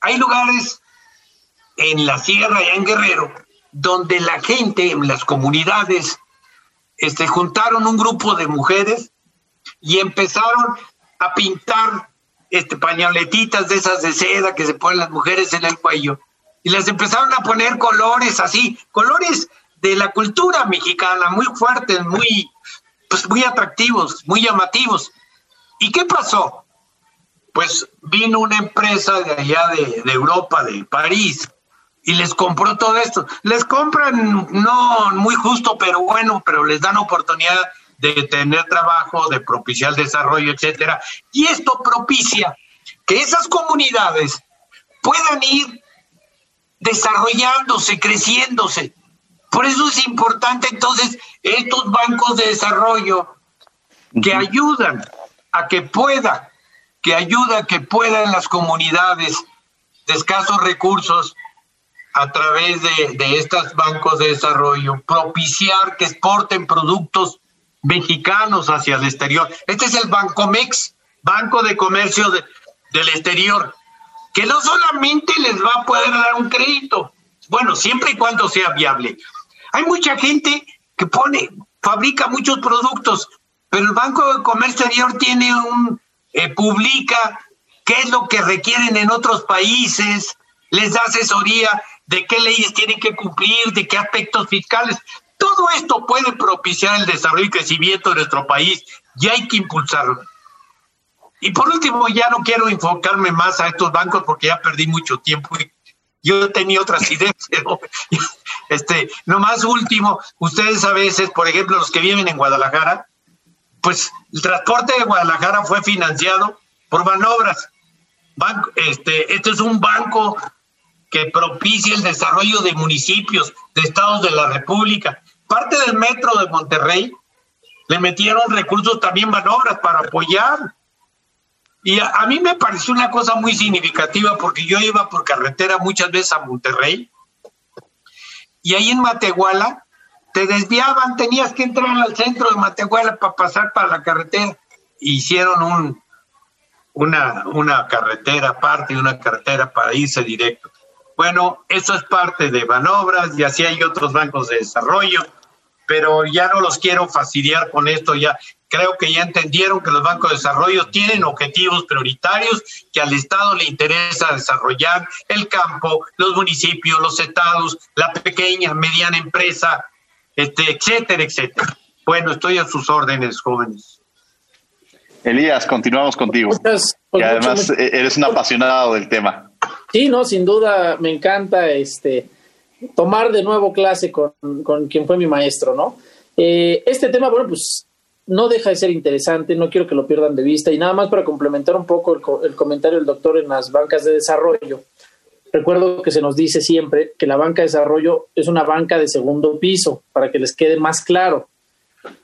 Hay lugares en la sierra y en Guerrero, donde la gente, en las comunidades, este, juntaron un grupo de mujeres y empezaron a pintar este, pañoletitas de esas de seda que se ponen las mujeres en el cuello. Y les empezaron a poner colores así, colores de la cultura mexicana, muy fuertes, muy, pues, muy atractivos, muy llamativos. ¿Y qué pasó? Pues vino una empresa de allá de, de Europa, de París, y les compró todo esto. Les compran no muy justo, pero bueno, pero les dan oportunidad de tener trabajo, de propiciar desarrollo, etcétera. Y esto propicia que esas comunidades puedan ir desarrollándose, creciéndose. Por eso es importante entonces estos bancos de desarrollo que ayudan a que pueda, que ayuda a que puedan las comunidades de escasos recursos a través de, de estos bancos de desarrollo, propiciar que exporten productos mexicanos hacia el exterior. Este es el Bancomex, Banco de Comercio del Exterior, que no solamente les va a poder dar un crédito, bueno, siempre y cuando sea viable. Hay mucha gente que pone, fabrica muchos productos, pero el Banco de Comercio Exterior tiene un, eh, publica qué es lo que requieren en otros países, les da asesoría de qué leyes tienen que cumplir, de qué aspectos fiscales. Todo esto puede propiciar el desarrollo y crecimiento de nuestro país y hay que impulsarlo. Y por último, ya no quiero enfocarme más a estos bancos porque ya perdí mucho tiempo. Yo tenía otras ideas, pero este, más último, ustedes a veces, por ejemplo, los que viven en Guadalajara, pues el transporte de Guadalajara fue financiado por Banobras. Banco, este, este es un banco que propicia el desarrollo de municipios, de estados de la República. Parte del metro de Monterrey le metieron recursos también Banobras para apoyar. Y a, mí me pareció una cosa muy significativa porque yo iba por carretera muchas veces a Monterrey y ahí en Matehuala te desviaban, tenías que entrar al centro de Matehuala para pasar para la carretera. Hicieron un, una, una carretera aparte y una carretera para irse directo. Bueno, eso es parte de Banobras y así hay otros bancos de desarrollo, pero ya no los quiero fastidiar con esto, ya creo que ya entendieron que los bancos de desarrollo tienen objetivos prioritarios que al Estado le interesa desarrollar el campo, los municipios, los estados, la pequeña, mediana empresa, este, etcétera, etcétera. Bueno, estoy a sus órdenes, jóvenes. Elías, continuamos contigo. Muchas, que además eres un apasionado del tema. Sí, no, sin duda me encanta este tomar de nuevo clase con, con quien fue mi maestro, ¿no? Eh, este tema, bueno, pues no deja de ser interesante, no quiero que lo pierdan de vista. Y nada más para complementar un poco el, el comentario del doctor en las bancas de desarrollo. Recuerdo que se nos dice siempre que la banca de desarrollo es una banca de segundo piso, para que les quede más claro.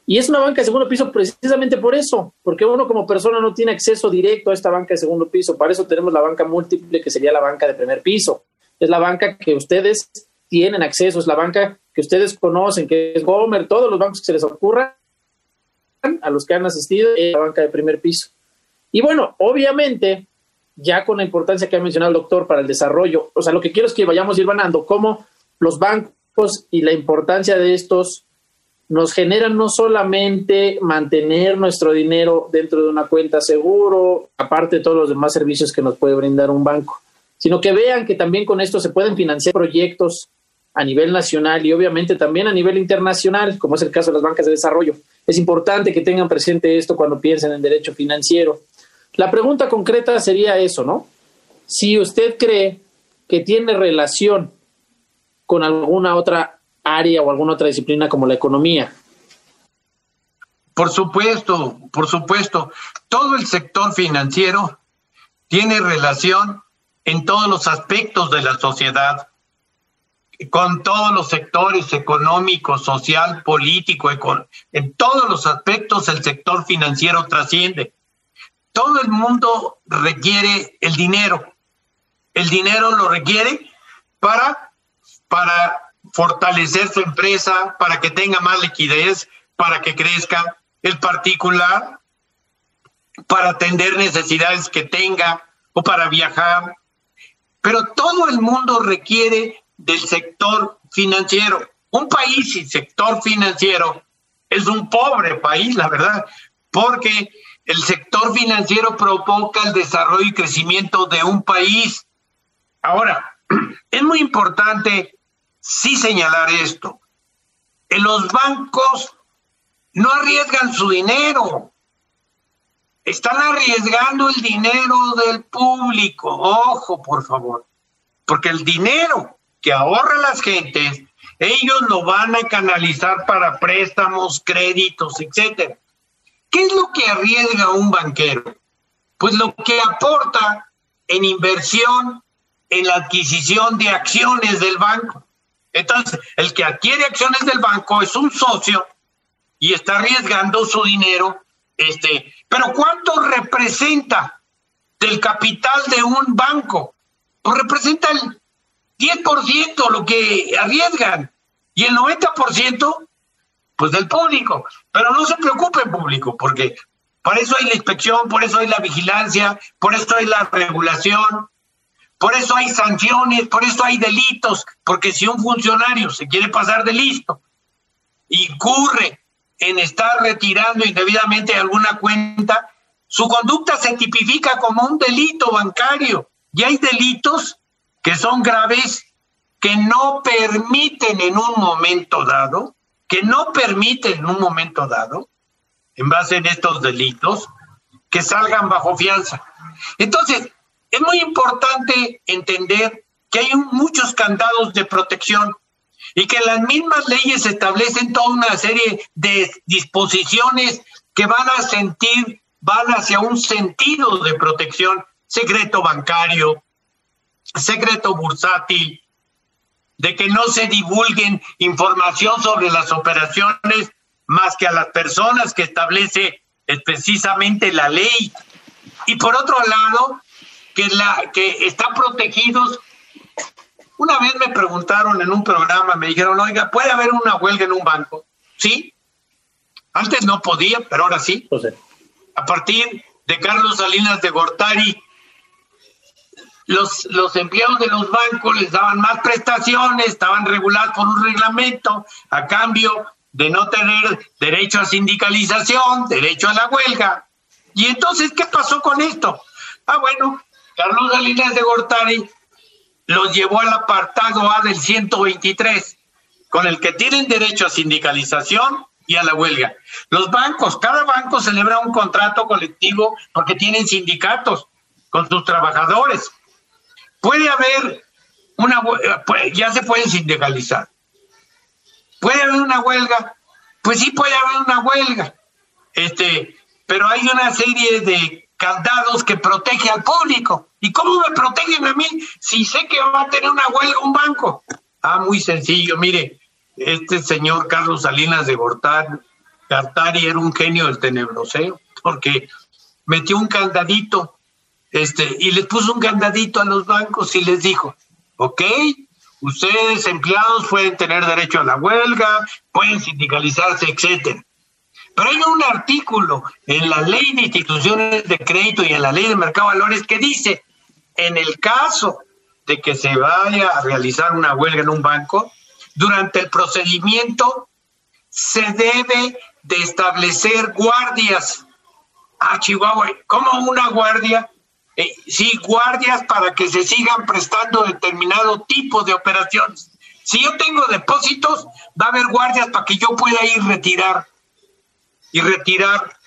Y es una banca de segundo piso precisamente por eso, porque uno como persona no tiene acceso directo a esta banca de segundo piso. Para eso tenemos la banca múltiple, que sería la banca de primer piso. Es la banca que ustedes tienen acceso, es la banca que ustedes conocen, que es Gomer, todos los bancos que se les ocurran, a los que han asistido, es la banca de primer piso. Y bueno, obviamente, ya con la importancia que ha mencionado el doctor para el desarrollo, o sea, lo que quiero es que vayamos ir ganando cómo los bancos y la importancia de estos nos generan no solamente mantener nuestro dinero dentro de una cuenta seguro, aparte de todos los demás servicios que nos puede brindar un banco, sino que vean que también con esto se pueden financiar proyectos a nivel nacional y obviamente también a nivel internacional, como es el caso de las bancas de desarrollo. Es importante que tengan presente esto cuando piensen en derecho financiero. La pregunta concreta sería eso, ¿no? Si usted cree que tiene relación con alguna otra área o alguna otra disciplina como la economía. Por supuesto, por supuesto. Todo el sector financiero tiene relación en todos los aspectos de la sociedad, con todos los sectores económico, social, político, en todos los aspectos el sector financiero trasciende. Todo el mundo requiere el dinero. El dinero lo requiere para, para fortalecer su empresa para que tenga más liquidez, para que crezca el particular, para atender necesidades que tenga o para viajar. Pero todo el mundo requiere del sector financiero. Un país sin sector financiero es un pobre país, la verdad, porque el sector financiero provoca el desarrollo y crecimiento de un país. Ahora, es muy importante sí señalar esto. En los bancos no arriesgan su dinero, están arriesgando el dinero del público. Ojo, por favor, porque el dinero que ahorran las gentes, ellos lo van a canalizar para préstamos, créditos, etcétera. ¿Qué es lo que arriesga un banquero? Pues lo que aporta en inversión en la adquisición de acciones del banco. Entonces, el que adquiere acciones del banco es un socio y está arriesgando su dinero. Este, pero ¿cuánto representa del capital de un banco? Pues representa el 10% lo que arriesgan y el 90% pues del público. Pero no se preocupen público, porque por eso hay la inspección, por eso hay la vigilancia, por eso hay la regulación, por eso hay sanciones, por eso hay delitos, porque si un funcionario se quiere pasar de listo y en estar retirando indebidamente alguna cuenta, su conducta se tipifica como un delito bancario y hay delitos que son graves que no permiten en un momento dado, que no permiten en un momento dado, en base en estos delitos, que salgan bajo fianza. Entonces, es muy importante entender que hay muchos candados de protección y que las mismas leyes establecen toda una serie de disposiciones que van a sentir, van hacia un sentido de protección, secreto bancario, secreto bursátil, de que no se divulguen información sobre las operaciones más que a las personas que establece precisamente la ley. Y por otro lado, que, la, que están protegidos. Una vez me preguntaron en un programa, me dijeron, oiga, ¿puede haber una huelga en un banco? Sí. Antes no podía, pero ahora sí. A partir de Carlos Salinas de Gortari, los, los empleados de los bancos les daban más prestaciones, estaban regulados por un reglamento, a cambio de no tener derecho a sindicalización, derecho a la huelga. Y entonces, ¿qué pasó con esto? Ah, bueno, Carlos Salinas de Gortari los llevó al apartado A del 123, con el que tienen derecho a sindicalización y a la huelga. Los bancos, cada banco celebra un contrato colectivo porque tienen sindicatos con sus trabajadores. Puede haber una pues, ya se pueden sindicalizar. ¿Puede haber una huelga? Pues sí puede haber una huelga. Este, pero hay una serie de candados que protege al público. ¿Y cómo me protegen a mí si sé que va a tener una huelga un banco? Ah, muy sencillo, mire, este señor Carlos Salinas de Gortari, era un genio del tenebroseo, porque metió un candadito, este, y les puso un candadito a los bancos y les dijo, ok, Ustedes, empleados, pueden tener derecho a la huelga, pueden sindicalizarse, etcétera. Pero hay un artículo en la ley de instituciones de crédito y en la ley de mercado de valores que dice, en el caso de que se vaya a realizar una huelga en un banco, durante el procedimiento se debe de establecer guardias. Ah, Chihuahua, ¿cómo una guardia? Eh, sí, guardias para que se sigan prestando determinado tipo de operaciones. Si yo tengo depósitos, va a haber guardias para que yo pueda ir retirar y retirar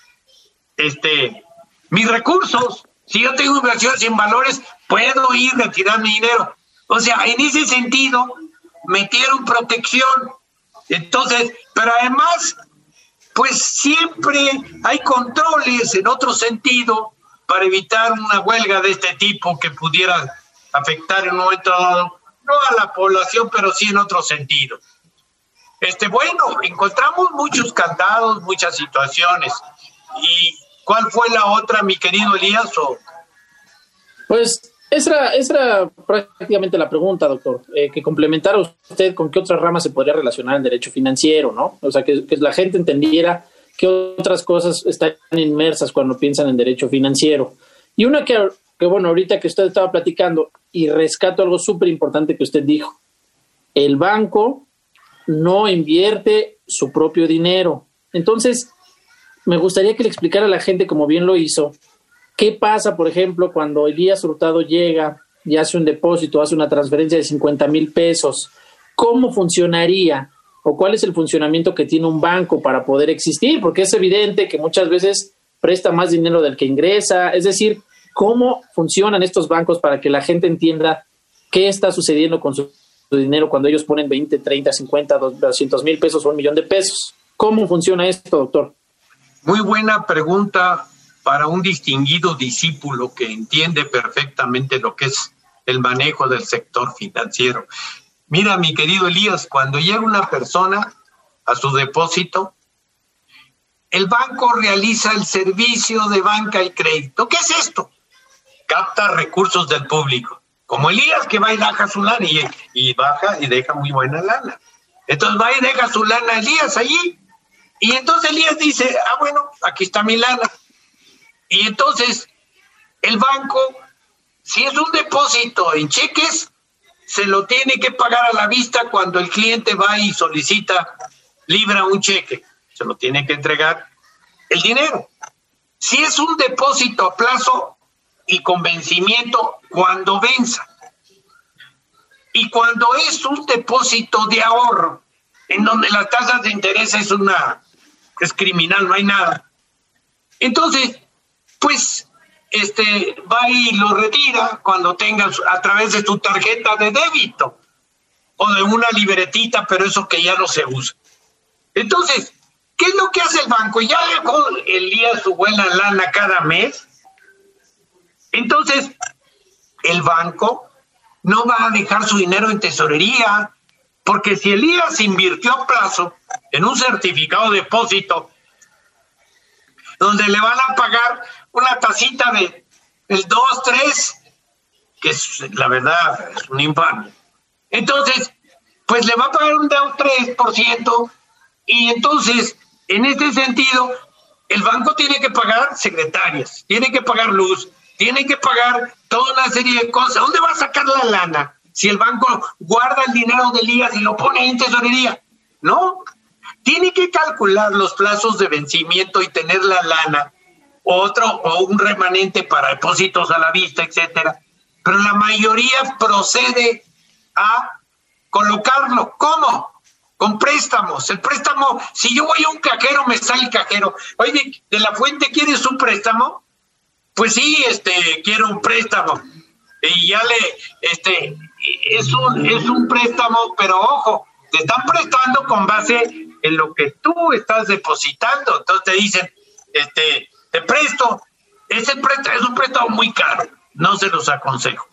este mis recursos. Si yo tengo inversiones sin valores, puedo ir retirar mi dinero. O sea, en ese sentido, metieron protección. Entonces, pero además, pues siempre hay controles en otro sentido para evitar una huelga de este tipo que pudiera afectar en un momento dado, no a la población, pero sí en otro sentido. Este, bueno, encontramos muchos candados, muchas situaciones. ¿Y cuál fue la otra, mi querido Elías? Pues esa era, prácticamente la pregunta, doctor, eh, que complementara usted con qué otra rama se podría relacionar el derecho financiero, ¿no? O sea, que, que la gente entendiera qué otras cosas están inmersas cuando piensan en derecho financiero. Y una que, bueno, ahorita que usted estaba platicando y rescato algo súper importante que usted dijo, el banco no invierte su propio dinero. Entonces, me gustaría que le explicara a la gente, como bien lo hizo, qué pasa, por ejemplo, cuando Elías Hurtado llega y hace un depósito, hace una transferencia de 50 mil pesos. ¿Cómo funcionaría? O cuál es el funcionamiento que tiene un banco para poder existir, porque es evidente que muchas veces presta más dinero del que ingresa, es decir, cómo funcionan estos bancos para que la gente entienda qué está sucediendo con su, dinero cuando ellos ponen 20, 30, 50, 200 mil pesos o un millón de pesos. ¿Cómo funciona esto, doctor? Muy buena pregunta para un distinguido discípulo que entiende perfectamente lo que es el manejo del sector financiero. Mira, mi querido Elías, cuando llega una persona a su depósito, el banco realiza el servicio de banca y crédito. ¿Qué es esto? Capta recursos del público. Como Elías que va y deja su lana y, baja y deja muy buena lana. Entonces va y deja su lana Elías allí. Y entonces Elías dice, ah, bueno, aquí está mi lana. Y entonces el banco, si es un depósito en cheques, se lo tiene que pagar a la vista cuando el cliente va y solicita, libra un cheque, se lo tiene que entregar el dinero. si es un depósito a plazo y con vencimiento cuando venza. Y cuando es un depósito de ahorro, en donde las tasas de interés es una es criminal, no hay nada. Entonces, pues este va y lo retira cuando tenga a través de su tarjeta de débito o de una libretita, pero eso que ya no se usa. Entonces, ¿qué es lo que hace el banco? Ya dejó el día su buena lana cada mes. Entonces, el banco no va a dejar su dinero en tesorería, porque si Elías invirtió a plazo en un certificado de depósito, donde le van a pagar una tacita de el 2, 3, que es la verdad, es un infame. Entonces, pues le va a pagar un 2, 3%, y entonces, en este sentido, el banco tiene que pagar secretarias, tiene que pagar luz, tiene que pagar toda una serie de cosas. ¿Dónde va a sacar la lana? Si el banco guarda el dinero del IAS y lo pone en tesorería. No, tiene que calcular los plazos de vencimiento y tener la lana, otro o un remanente para depósitos a la vista, etcétera. Pero la mayoría procede a colocarlo. ¿Cómo? Con préstamos. El préstamo, si yo voy a un cajero, me sale el cajero. Oye, de la fuente, ¿quieres un préstamo? pues sí, este, quiero un préstamo. Y ya le, este, es un, es un préstamo, pero ojo, te están prestando con base en lo que tú estás depositando. Entonces te dicen, este, te presto, ese préstamo es un préstamo muy caro, no se los aconsejo.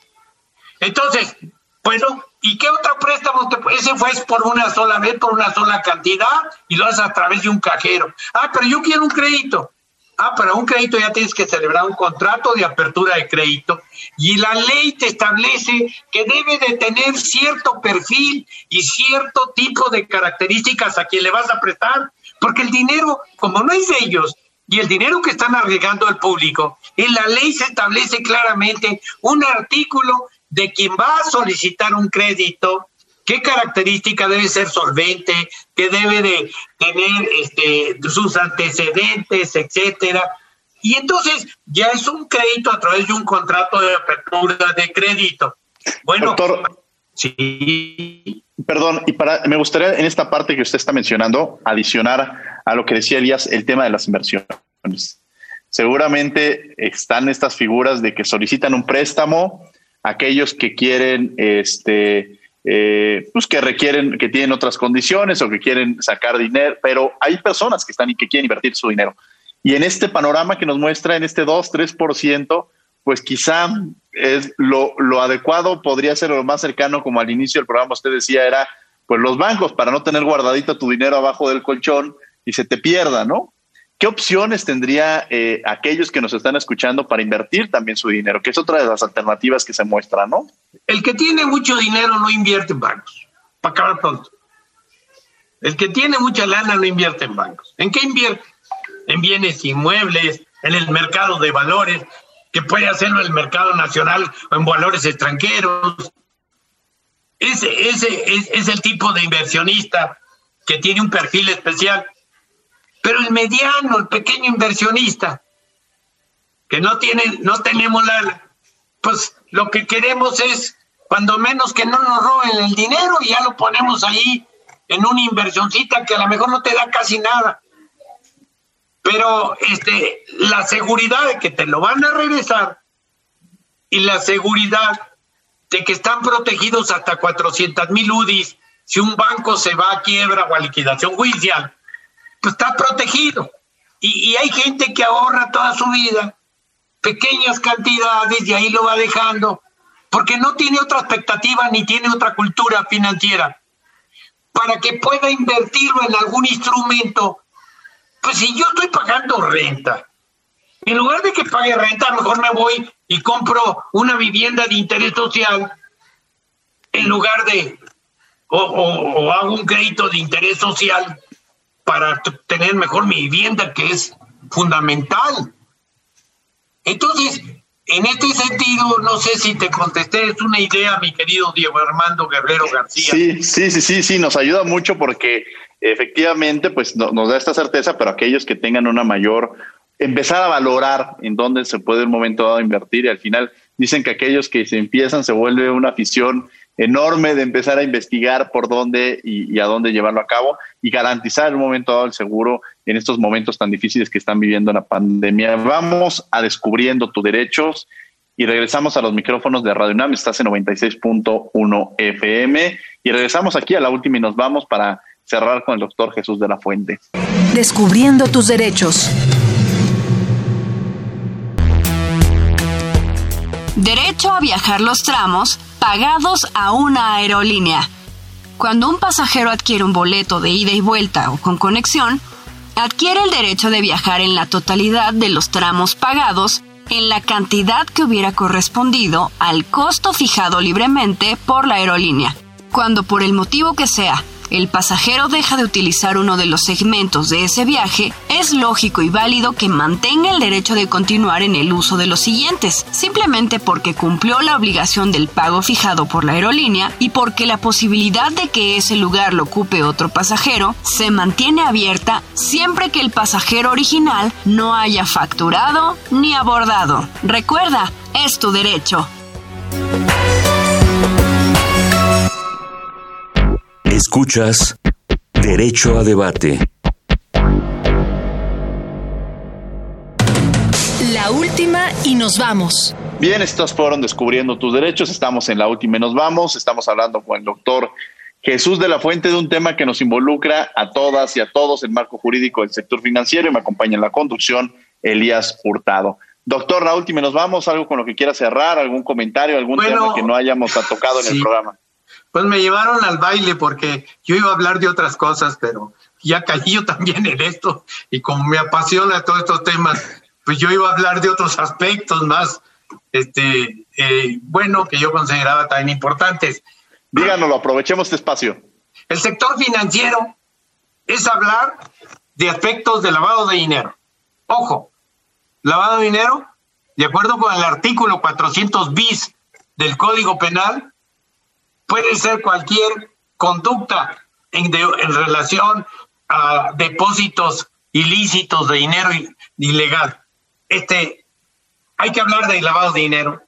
Entonces, bueno, ¿y qué otro préstamo? Te, ese fue por una sola vez, por una sola cantidad, y lo haces a través de un cajero. Ah, pero yo quiero un crédito. Ah, para un crédito ya tienes que celebrar un contrato de apertura de crédito y la ley te establece que debe de tener cierto perfil y cierto tipo de características a quien le vas a prestar, porque el dinero, como no es de ellos, y el dinero que están arriesgando al público, en la ley se establece claramente un artículo de quien va a solicitar un crédito qué característica debe ser solvente, qué debe de tener este, sus antecedentes, etcétera. Y entonces ya es un crédito a través de un contrato de apertura de crédito. Bueno, Doctor, sí. Perdón, y para, me gustaría en esta parte que usted está mencionando adicionar a lo que decía Elías el tema de las inversiones. Seguramente están estas figuras de que solicitan un préstamo, aquellos que quieren este, eh, pues que requieren, que tienen otras condiciones o que quieren sacar dinero, pero hay personas que están y que quieren invertir su dinero. Y en este panorama que nos muestra, en este 2, 3%, pues quizá es lo, lo adecuado, podría ser lo más cercano, como al inicio del programa usted decía, era pues los bancos para no tener guardadito tu dinero abajo del colchón y se te pierda, ¿no? ¿Qué opciones tendría eh, aquellos que nos están escuchando para invertir también su dinero? Que es otra de las alternativas que se muestra, ¿no? El que tiene mucho dinero no invierte en bancos, para acabar pronto. El que tiene mucha lana no invierte en bancos. ¿En qué invierte? En bienes inmuebles, en el mercado de valores, que puede hacerlo el mercado nacional o en valores extranjeros. Ese, ese es, es el tipo de inversionista que tiene un perfil especial pero el mediano, el pequeño inversionista, que no tiene, no tenemos la, pues lo que queremos es, cuando menos que no nos roben el dinero y ya lo ponemos ahí en una inversioncita que a lo mejor no te da casi nada. Pero este, la seguridad de que te lo van a regresar y la seguridad de que están protegidos hasta 400 mil UDIs si un banco se va a quiebra o a liquidación judicial, pues está protegido. Y, hay gente que ahorra toda su vida, pequeñas cantidades, y ahí lo va dejando, porque no tiene otra expectativa ni tiene otra cultura financiera. Para que pueda invertirlo en algún instrumento, pues si yo estoy pagando renta, en lugar de que pague renta, mejor me voy y compro una vivienda de interés social en lugar de, o hago un crédito de interés social para tener mejor mi vivienda, que es fundamental. Entonces, en este sentido, no sé si te contesté, es una idea, mi querido Diego Armando Guerrero García. Sí, sí, sí, sí, sí, nos ayuda mucho porque efectivamente, pues nos da esta certeza, pero aquellos que tengan una mayor empezar a valorar en dónde se puede un momento dado invertir y al final dicen que aquellos que se empiezan se vuelve una afición enorme de empezar a investigar por dónde y, a dónde llevarlo a cabo y garantizar en un momento dado el seguro en estos momentos tan difíciles que están viviendo la pandemia. Vamos a descubriendo tus derechos y regresamos a los micrófonos de Radio UNAM. Estás en 96.1 FM y regresamos aquí a la última y nos vamos para cerrar con el doctor Jesús de la Fuente. Descubriendo tus derechos. Derecho a viajar los tramos pagados a una aerolínea. Cuando un pasajero adquiere un boleto de ida y vuelta o con conexión, adquiere el derecho de viajar en la totalidad de los tramos pagados en la cantidad que hubiera correspondido al costo fijado libremente por la aerolínea. Cuando por el motivo que sea el pasajero deja de utilizar uno de los segmentos de ese viaje, es lógico y válido que mantenga el derecho de continuar en el uso de los siguientes, simplemente porque cumplió la obligación del pago fijado por la aerolínea y porque la posibilidad de que ese lugar lo ocupe otro pasajero se mantiene abierta siempre que el pasajero original no haya facturado ni abordado. Recuerda, es tu derecho. Escuchas Derecho a Debate. La última y nos vamos. Bien, estos fueron Descubriendo tus Derechos. Estamos en la última y nos vamos. Estamos hablando con el doctor Jesús de la Fuente de un tema que nos involucra a todas y a todos, el marco jurídico del sector financiero. Y me acompaña en la conducción Elías Hurtado. Doctor, la última y nos vamos. ¿Algo con lo que quiera cerrar? ¿Algún comentario? ¿Algún tema que no hayamos tocado en el programa? Pues me llevaron al baile porque yo iba a hablar de otras cosas, pero ya caí yo también en esto y como me apasiona todos estos temas, pues yo iba a hablar de otros aspectos más, este, eh, bueno, que yo consideraba tan importantes. Díganoslo, aprovechemos este espacio. El sector financiero es hablar de aspectos de lavado de dinero. Ojo, lavado de dinero, de acuerdo con el artículo 400 bis del Código Penal, puede ser cualquier conducta en, relación a depósitos ilícitos de dinero ilegal. Este, hay que hablar de lavado de dinero,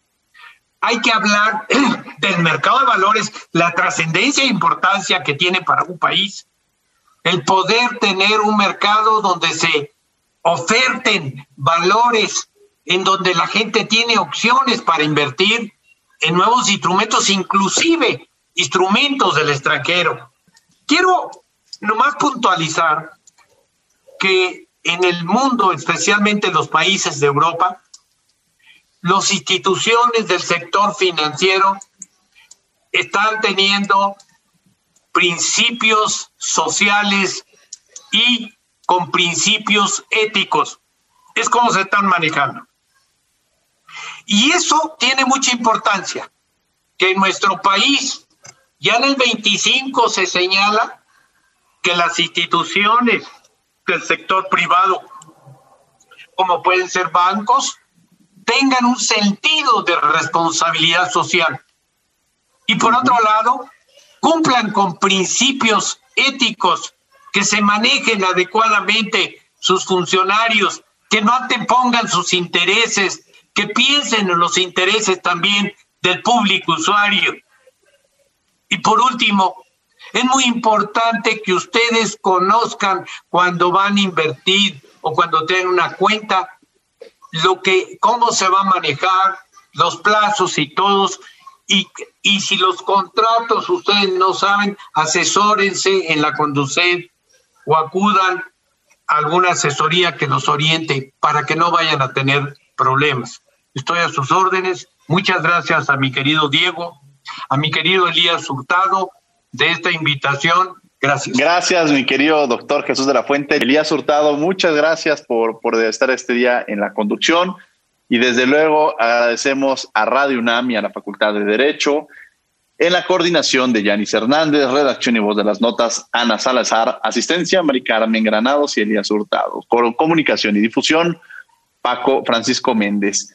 hay que hablar del mercado de valores, la trascendencia e importancia que tiene para un país, el poder tener un mercado donde se oferten valores, en donde la gente tiene opciones para invertir en nuevos instrumentos, inclusive instrumentos del extranjero. Quiero nomás puntualizar que en el mundo, especialmente en los países de Europa, las instituciones del sector financiero están teniendo principios sociales y con principios éticos. Es como se están manejando. Y eso tiene mucha importancia, que en nuestro país ya en el 25 se señala que las instituciones del sector privado, como pueden ser bancos, tengan un sentido de responsabilidad social. Y por otro lado, cumplan con principios éticos, que se manejen adecuadamente sus funcionarios, que no antepongan sus intereses, que piensen en los intereses también del público usuario. Y por último, es muy importante que ustedes conozcan cuando van a invertir o cuando tienen una cuenta, lo que, cómo se va a manejar, los plazos y todos. Y, y si los contratos ustedes no saben, asesórense en la Conducet o acudan a alguna asesoría que los oriente para que no vayan a tener problemas. Estoy a sus órdenes. Muchas gracias a mi querido Diego a mi querido Elías Hurtado de esta invitación. Gracias. Gracias, mi querido doctor Jesús de la Fuente. Elías Hurtado, muchas gracias por, por estar este día en la conducción. Y desde luego agradecemos a Radio UNAM y a la Facultad de Derecho, en la coordinación de Yanis Hernández, redacción y voz de las notas, Ana Salazar, asistencia, Mari Carmen Granados y Elías Hurtado. Comunicación y difusión, Paco Francisco Méndez.